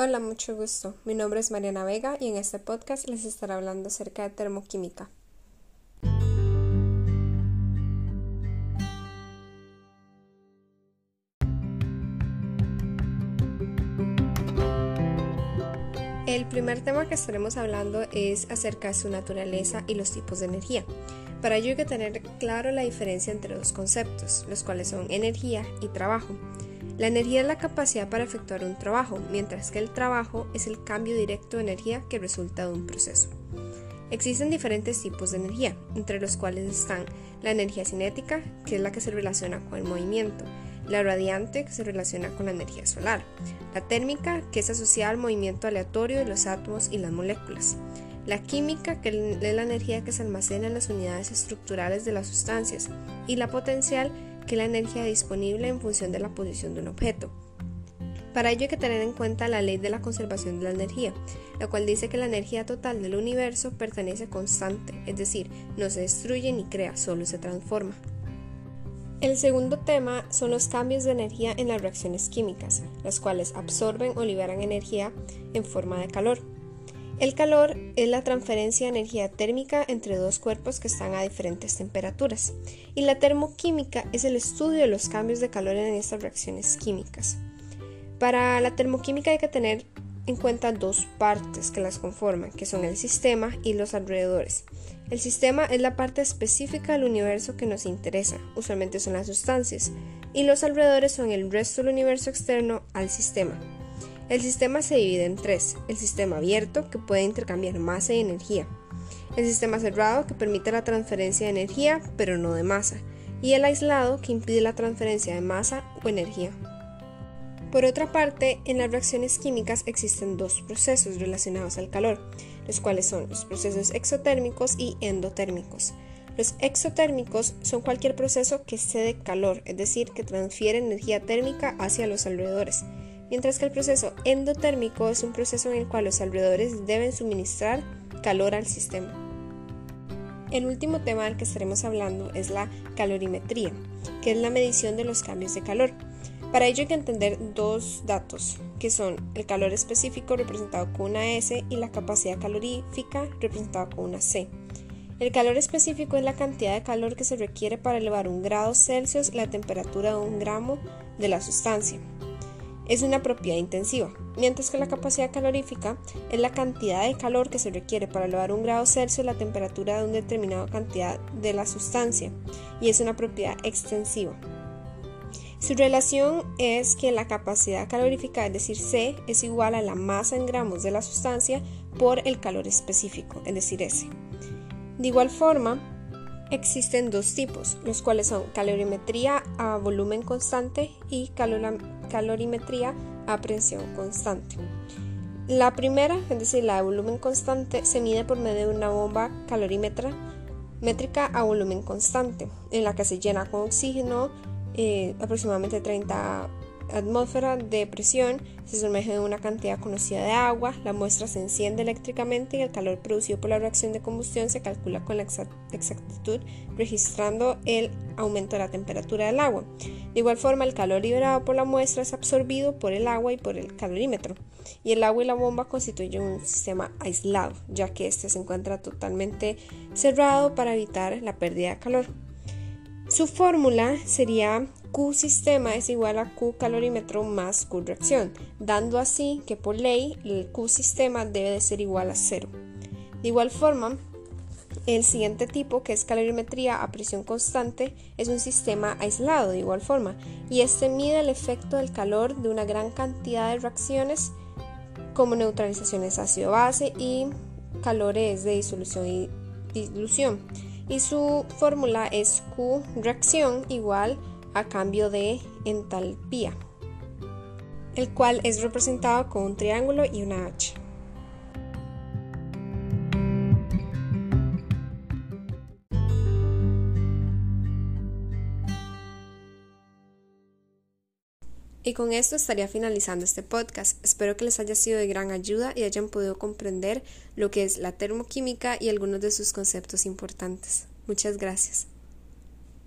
Hola, mucho gusto. Mi nombre es Mariana Vega y en este podcast les estaré hablando acerca de termoquímica. El primer tema que estaremos hablando es acerca de su naturaleza y los tipos de energía. Para ello hay que tener claro la diferencia entre dos conceptos, los cuales son energía y trabajo. La energía es la capacidad para efectuar un trabajo, mientras que el trabajo es el cambio directo de energía que resulta de un proceso. Existen diferentes tipos de energía, entre los cuales están la energía cinética, que es la que se relaciona con el movimiento, la radiante, que se relaciona con la energía solar, la térmica, que es asociada al movimiento aleatorio de los átomos y las moléculas, la química, que es la energía que se almacena en las unidades estructurales de las sustancias, y la potencial, que la energía disponible en función de la posición de un objeto. Para ello hay que tener en cuenta la ley de la conservación de la energía, la cual dice que la energía total del universo pertenece constante, es decir, no se destruye ni crea, solo se transforma. El segundo tema son los cambios de energía en las reacciones químicas, las cuales absorben o liberan energía en forma de calor. El calor es la transferencia de energía térmica entre dos cuerpos que están a diferentes temperaturas y la termoquímica es el estudio de los cambios de calor en estas reacciones químicas. Para la termoquímica hay que tener en cuenta dos partes que las conforman, que son el sistema y los alrededores. El sistema es la parte específica del universo que nos interesa, usualmente son las sustancias, y los alrededores son el resto del universo externo al sistema. El sistema se divide en tres. El sistema abierto, que puede intercambiar masa y energía. El sistema cerrado, que permite la transferencia de energía, pero no de masa. Y el aislado, que impide la transferencia de masa o energía. Por otra parte, en las reacciones químicas existen dos procesos relacionados al calor, los cuales son los procesos exotérmicos y endotérmicos. Los exotérmicos son cualquier proceso que cede calor, es decir, que transfiere energía térmica hacia los alrededores mientras que el proceso endotérmico es un proceso en el cual los alrededores deben suministrar calor al sistema. El último tema del que estaremos hablando es la calorimetría, que es la medición de los cambios de calor. Para ello hay que entender dos datos, que son el calor específico representado con una S y la capacidad calorífica representada con una C. El calor específico es la cantidad de calor que se requiere para elevar un grado Celsius la temperatura de un gramo de la sustancia es una propiedad intensiva, mientras que la capacidad calorífica es la cantidad de calor que se requiere para elevar un grado Celsius la temperatura de una determinada cantidad de la sustancia y es una propiedad extensiva. Su relación es que la capacidad calorífica, es decir, C, es igual a la masa en gramos de la sustancia por el calor específico, es decir, S. De igual forma, existen dos tipos, los cuales son calorimetría a volumen constante y calorimetría a presión constante. La primera, es decir, la de volumen constante, se mide por medio de una bomba calorímetra métrica a volumen constante, en la que se llena con oxígeno eh, aproximadamente 30 atmósfera de presión, se sumerge en una cantidad conocida de agua, la muestra se enciende eléctricamente y el calor producido por la reacción de combustión se calcula con la exactitud registrando el aumento de la temperatura del agua. De igual forma, el calor liberado por la muestra es absorbido por el agua y por el calorímetro, y el agua y la bomba constituyen un sistema aislado, ya que este se encuentra totalmente cerrado para evitar la pérdida de calor. Su fórmula sería Q sistema es igual a Q calorímetro más Q reacción, dando así que por ley el Q sistema debe de ser igual a cero. De igual forma, el siguiente tipo, que es calorimetría a presión constante, es un sistema aislado de igual forma, y este mide el efecto del calor de una gran cantidad de reacciones como neutralizaciones ácido-base y calores de disolución y dilución y su fórmula es Q reacción igual a cambio de entalpía, el cual es representado con un triángulo y una H. Y con esto estaría finalizando este podcast. Espero que les haya sido de gran ayuda y hayan podido comprender lo que es la termoquímica y algunos de sus conceptos importantes. Muchas gracias.